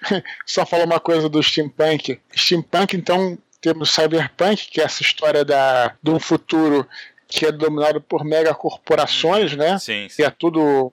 só fala uma coisa do steampunk. Steampunk, então, temos cyberpunk, que é essa história da, de um futuro que é dominado por megacorporações, né? Sim, sim. Que é tudo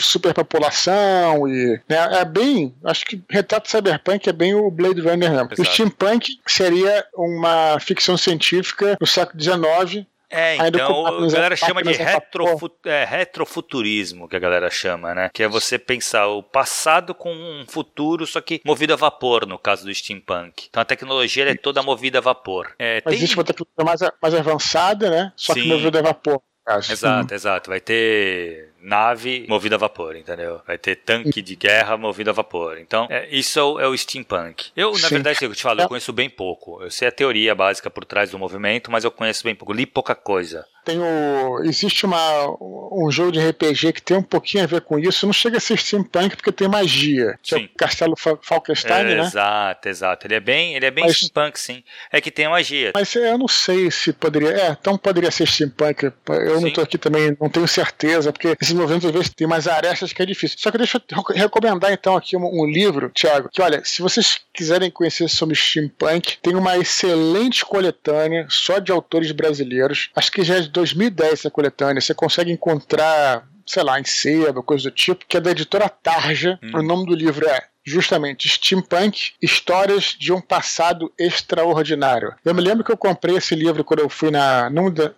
superpopulação e né, é bem, acho que retrato cyberpunk é bem o Blade Runner mesmo. Exato. O steampunk seria uma ficção científica do século XIX é, então a galera chama de retrofu é, retrofuturismo, que a galera chama, né? Que é você pensar o passado com um futuro, só que movido a vapor, no caso do steampunk. Então a tecnologia é toda movida a vapor. É, Mas tem... existe uma tecnologia mais, mais avançada, né? Só Sim. que movida a vapor. Exato, hum. exato. Vai ter nave movida a vapor, entendeu? Vai ter tanque de guerra movido a vapor. Então, é, isso é o steampunk. Eu, na Sim. verdade, eu te falo, eu é. conheço bem pouco. Eu sei a teoria básica por trás do movimento, mas eu conheço bem pouco. Li pouca coisa. Tem o, existe uma, um jogo de RPG que tem um pouquinho a ver com isso. Não chega a ser steampunk porque tem magia. Que sim. é o Castelo Falkenstein, é, né? Exato, exato. Ele é bem, ele é bem mas, steampunk, sim. É que tem magia. Mas eu não sei se poderia. É, então poderia ser steampunk. Eu sim. não estou aqui também, não tenho certeza, porque esses movimentos às vezes tem mais arestas que é difícil. Só que deixa eu recomendar então aqui um, um livro, Thiago, que olha, se vocês quiserem conhecer sobre steampunk, tem uma excelente coletânea só de autores brasileiros. Acho que já é 2010 essa coletânea. Você consegue encontrar sei lá, em cedo, coisa do tipo, que é da editora Tarja. Hum. O nome do livro é justamente Steampunk, Histórias de um Passado Extraordinário. Eu me lembro que eu comprei esse livro quando eu fui na,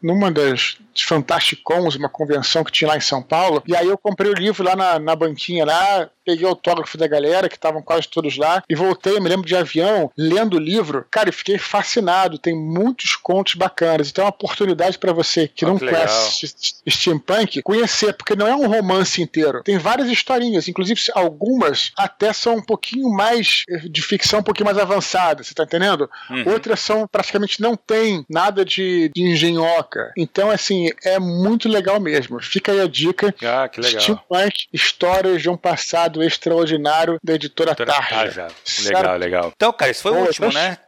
numa, das Fantasticons, uma convenção que tinha lá em São Paulo, e aí eu comprei o livro lá na, na banquinha lá, peguei o autógrafo da galera, que estavam quase todos lá, e voltei, me lembro de avião, lendo o livro, cara, e fiquei fascinado, tem muitos contos bacanas, então é uma oportunidade para você que oh, não que conhece Steampunk, conhecer, porque não é um romance inteiro, tem várias historinhas, inclusive algumas até são um pouquinho mais eh, de ficção, um pouquinho mais avançada, você tá entendendo? Uhum. Outras são praticamente não tem nada de, de engenhoca. Então, assim, é muito legal mesmo. Fica aí a dica. Ah, que legal. Steampunk, Histórias de um Passado Extraordinário da editora, editora Tarja. Tarja. Legal, legal. Então, cara, isso foi Pô, o último, né?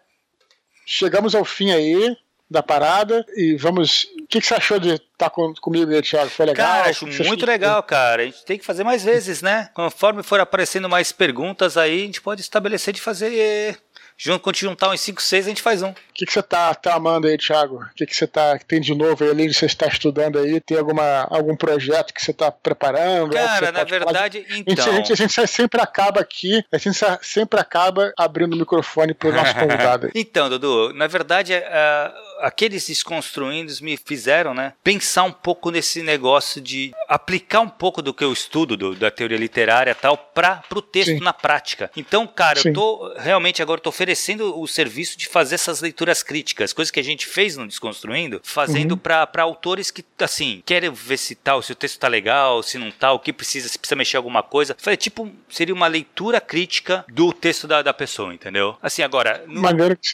Chegamos ao fim aí da parada e vamos. O que, que você achou de estar tá com, comigo aí, Thiago? Foi legal? Cara, acho muito legal, cara. A gente tem que fazer mais vezes, né? Conforme for aparecendo mais perguntas aí, a gente pode estabelecer de fazer Junto, quando juntar uns 5, 6, a gente faz um. O que, que você tá tramando aí, Thiago? O que, que você tá, que tem de novo aí, além de você estar estudando aí? Tem alguma, algum projeto que você tá preparando? Cara, na verdade, então... A gente, a, gente, sempre acaba aqui, a gente sempre acaba abrindo o microfone pro nosso convidado. então, Dudu, na verdade, uh, aqueles desconstruindos me fizeram, né, pensar um pouco nesse negócio de aplicar um pouco do que eu estudo do, da teoria literária tal para o texto Sim. na prática. Então, cara, Sim. eu tô realmente agora tô oferecendo o serviço de fazer essas leituras críticas, coisas que a gente fez no Desconstruindo, fazendo uhum. para autores que, assim, querem ver se tal, se o texto tá legal, se não tá, o que precisa, se precisa mexer alguma coisa. Falei, tipo, seria uma leitura crítica do texto da, da pessoa, entendeu? Assim, agora, no,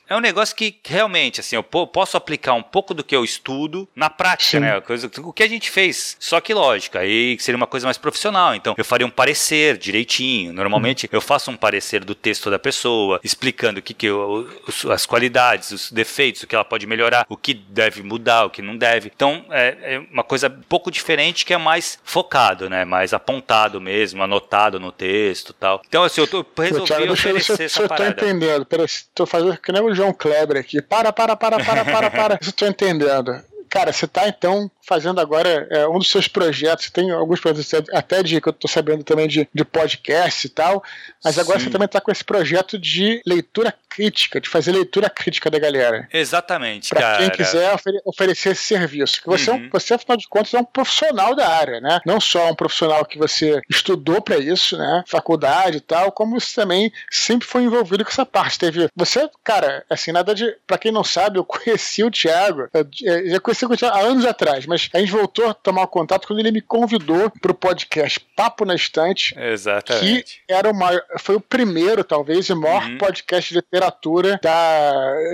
é um negócio que realmente, assim, eu posso aplicar um pouco do que eu estudo na prática, Sim. né? Coisa, o que a gente fez. Só que, lógico, aí seria uma coisa mais profissional. Então, eu faria um parecer direitinho. Normalmente, uhum. eu faço um parecer do texto da pessoa, explicando que, que eu, as qualidades, os defeitos, o que ela pode melhorar, o que deve mudar, o que não deve. Então, é, é uma coisa um pouco diferente que é mais focado, né? Mais apontado mesmo, anotado no texto tal. Então, assim, eu tô, resolvi Thiago, oferecer eu, essa eu parada. Eu tô entendendo. Peraí, tô fazendo que nem o João Kleber aqui. Para, para, para, para, para, para. Eu tô entendendo. Cara, você tá então fazendo agora é, um dos seus projetos, tem alguns projetos até de que eu tô sabendo também de, de podcast e tal, mas agora Sim. você também tá com esse projeto de leitura crítica, de fazer leitura crítica da galera. Exatamente, pra cara. quem quiser ofere oferecer esse serviço. Que você, é um, uhum. você, afinal de contas, é um profissional da área, né? Não só um profissional que você estudou para isso, né? Faculdade e tal, como você também sempre foi envolvido com essa parte. Teve. Você, cara, assim, nada de. Pra quem não sabe, eu conheci o Thiago. Eu, eu conheci o Thiago há anos atrás, mas a gente voltou a tomar contato quando ele me convidou pro podcast Papo na Estante. Exatamente. Que era uma, foi o primeiro, talvez, e maior uhum. podcast de literatura da,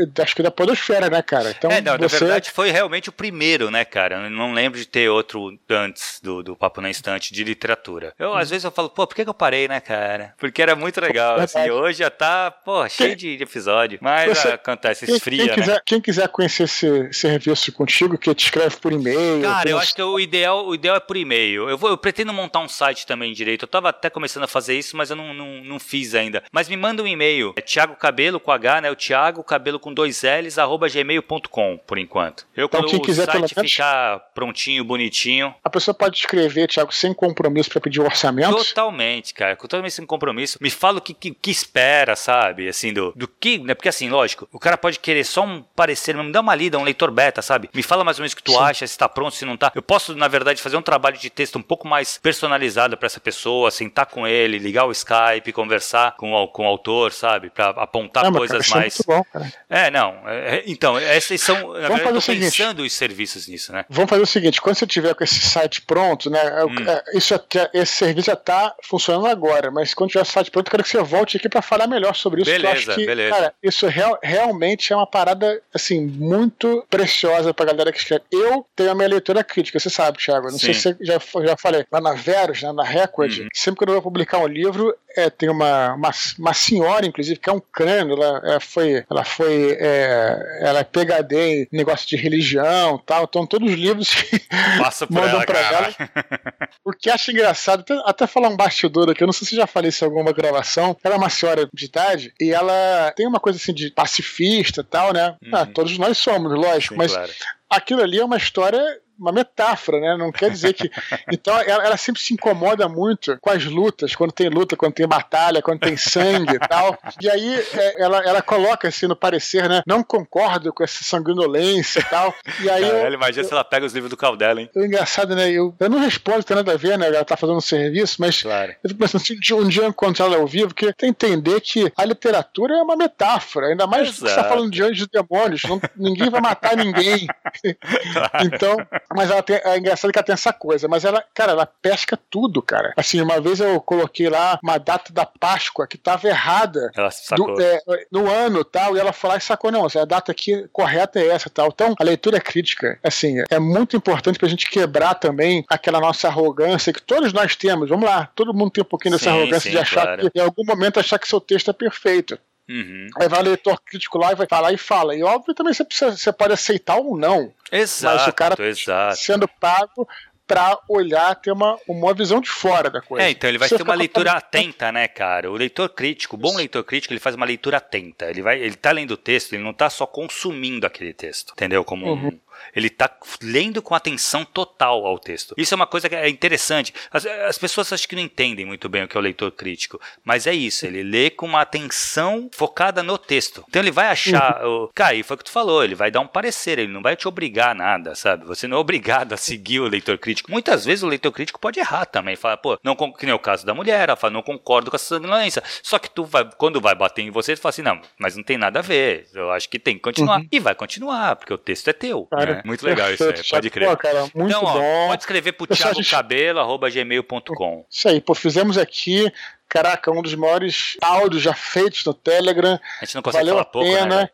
da, acho que da Podosfera, né, cara? Então, é, não, você... na verdade foi realmente o primeiro, né, cara? Eu não lembro de ter outro antes do, do Papo na Estante de literatura. Eu, às vezes, eu falo, pô, por que, que eu parei, né, cara? Porque era muito legal, pô, assim, hoje já tá, pô, cheio de, de episódio. Mas você, acontece, esfria, quem, quem né? Quiser, quem quiser conhecer esse serviço contigo, que te escreve por e-mail. Cara, eu acho que o ideal, o ideal é por e-mail. Eu, vou, eu pretendo montar um site também direito. Eu tava até começando a fazer isso, mas eu não, não, não fiz ainda. Mas me manda um e-mail. É Thiago Cabelo com H, né? O Thiago Cabelo com dois L's, arroba gmail.com, por enquanto. Eu, então, quando o site ficar prontinho, bonitinho. A pessoa pode escrever, Thiago, sem compromisso para pedir um orçamento? Totalmente, cara. Totalmente sem compromisso. Me fala o que, que, que, espera, sabe? Assim, do, do que. Né? Porque assim, lógico, o cara pode querer só um parecer, me dá uma lida, um leitor beta, sabe? Me fala mais ou menos o que tu Sim. acha, se tá pronto, se não tá. Eu posso, na verdade, fazer um trabalho de texto um pouco mais personalizado para essa pessoa, sentar com ele, ligar o Skype, conversar com o, com o autor, sabe? Para apontar não, coisas cara, é mais. É, bom, é, não. É, então, esses são. Na Vamos verdade, fazer o seguinte, pensando os serviços nisso, né? Vamos fazer o seguinte: quando você tiver com esse site pronto, né? Hum. Isso, esse serviço já está funcionando agora, mas quando tiver o site pronto, eu quero que você volte aqui para falar melhor sobre isso. Beleza, eu acho que, beleza. Cara, isso real, realmente é uma parada, assim, muito preciosa pra galera que escreve. Eu tenho a minha leitura crítica, você sabe, Thiago. Não Sim. sei se você já, já falei. Lá na Verus, né, na Record, uhum. sempre que eu vou publicar um livro, é, tem uma, uma, uma, senhora, inclusive, que é um crânio, ela, ela foi, ela foi, é, ela é PHD em negócio de religião tal, então todos os livros que mandam para ela. o que acho engraçado, até, até, falar um bastidor aqui, eu não sei se já falei isso em alguma gravação, ela é uma senhora de idade e ela tem uma coisa assim de pacifista tal, né? Ah, uhum. Ah, todos nós somos, lógico, Sim, mas claro. Aquilo ali é uma história uma metáfora, né? Não quer dizer que. Então ela, ela, sempre se incomoda muito com as lutas, quando tem luta, quando tem batalha, quando tem sangue e tal. E aí é, ela, ela coloca assim no parecer, né? Não concordo com essa sanguinolência e tal. E aí. Cara, eu, imagina eu, se ela pega os livros do Caldela, hein? É engraçado, né? Eu, eu não respondo, tem nada a ver, né? Ela tá fazendo um serviço, mas claro. eu fico pensando, se um dia eu encontrar ela ao vivo, porque tem que entender que a literatura é uma metáfora, ainda mais Exato. que você tá falando de anjos e demônios, não, ninguém vai matar ninguém. Claro. então, mas ela tem, é engraçado que ela tem essa coisa, mas ela, cara, ela pesca tudo, cara. Assim, uma vez eu coloquei lá uma data da Páscoa que tava errada ela sacou. Do, é, no ano tal, e ela falou e sacou, não, a data aqui correta é essa tal. Então, a leitura é crítica, assim, é muito importante pra gente quebrar também aquela nossa arrogância que todos nós temos. Vamos lá, todo mundo tem um pouquinho dessa sim, arrogância sim, de achar claro. que em algum momento achar que seu texto é perfeito. Uhum. Aí vai o leitor crítico lá e vai falar e fala. E óbvio também você, precisa, você pode aceitar ou não. Exato, mas o cara exato. sendo pago para olhar, ter uma, uma visão de fora da coisa. É, então ele vai você ter uma leitura atenta, né, cara? O leitor crítico, o bom leitor crítico, ele faz uma leitura atenta. Ele vai, ele tá lendo o texto, ele não tá só consumindo aquele texto, entendeu? Como uhum. um, ele está lendo com atenção total ao texto. Isso é uma coisa que é interessante. As, as, pessoas acho que não entendem muito bem o que é o leitor crítico, mas é isso. Ele lê com uma atenção focada no texto. Então ele vai achar. Uhum. O... Cara, foi o que tu falou. Ele vai dar um parecer. Ele não vai te obrigar a nada, sabe? Você não é obrigado a seguir o leitor crítico. Muitas vezes o leitor crítico pode errar também. Fala, pô, não que nem o caso da mulher. Ela fala, não concordo com essa violência. Só que tu vai, quando vai bater em você, tu fala assim, não, mas não tem nada a ver. Eu acho que tem que continuar. Uhum. E vai continuar, porque o texto é teu. Cara, né? Muito legal isso aí, pode crer. Pô, cara, muito então, ó, bom. pode escrever pro thiagocabelo.gmail.com. Isso aí, pô, fizemos aqui, caraca, um dos maiores áudios já feitos no Telegram. A gente não consegue Valeu falar a pouco, pena. Né,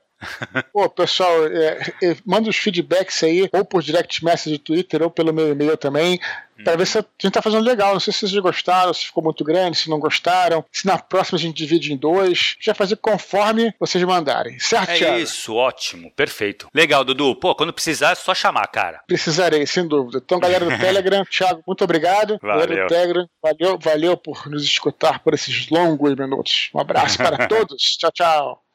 Pô, pessoal, é, é, manda os feedbacks aí, ou por direct message do Twitter, ou pelo meu e-mail também, para ver se a gente tá fazendo legal. Não sei se vocês gostaram, se ficou muito grande, se não gostaram, se na próxima a gente divide em dois. Já fazer conforme vocês mandarem, certo, É Thiago? isso, ótimo, perfeito. Legal, Dudu. Pô, quando precisar é só chamar, cara. Precisarei, sem dúvida. Então, galera do Telegram, Thiago, muito obrigado. Valeu. Galera do Telegram, valeu, valeu por nos escutar por esses longos minutos. Um abraço para todos. Tchau, tchau.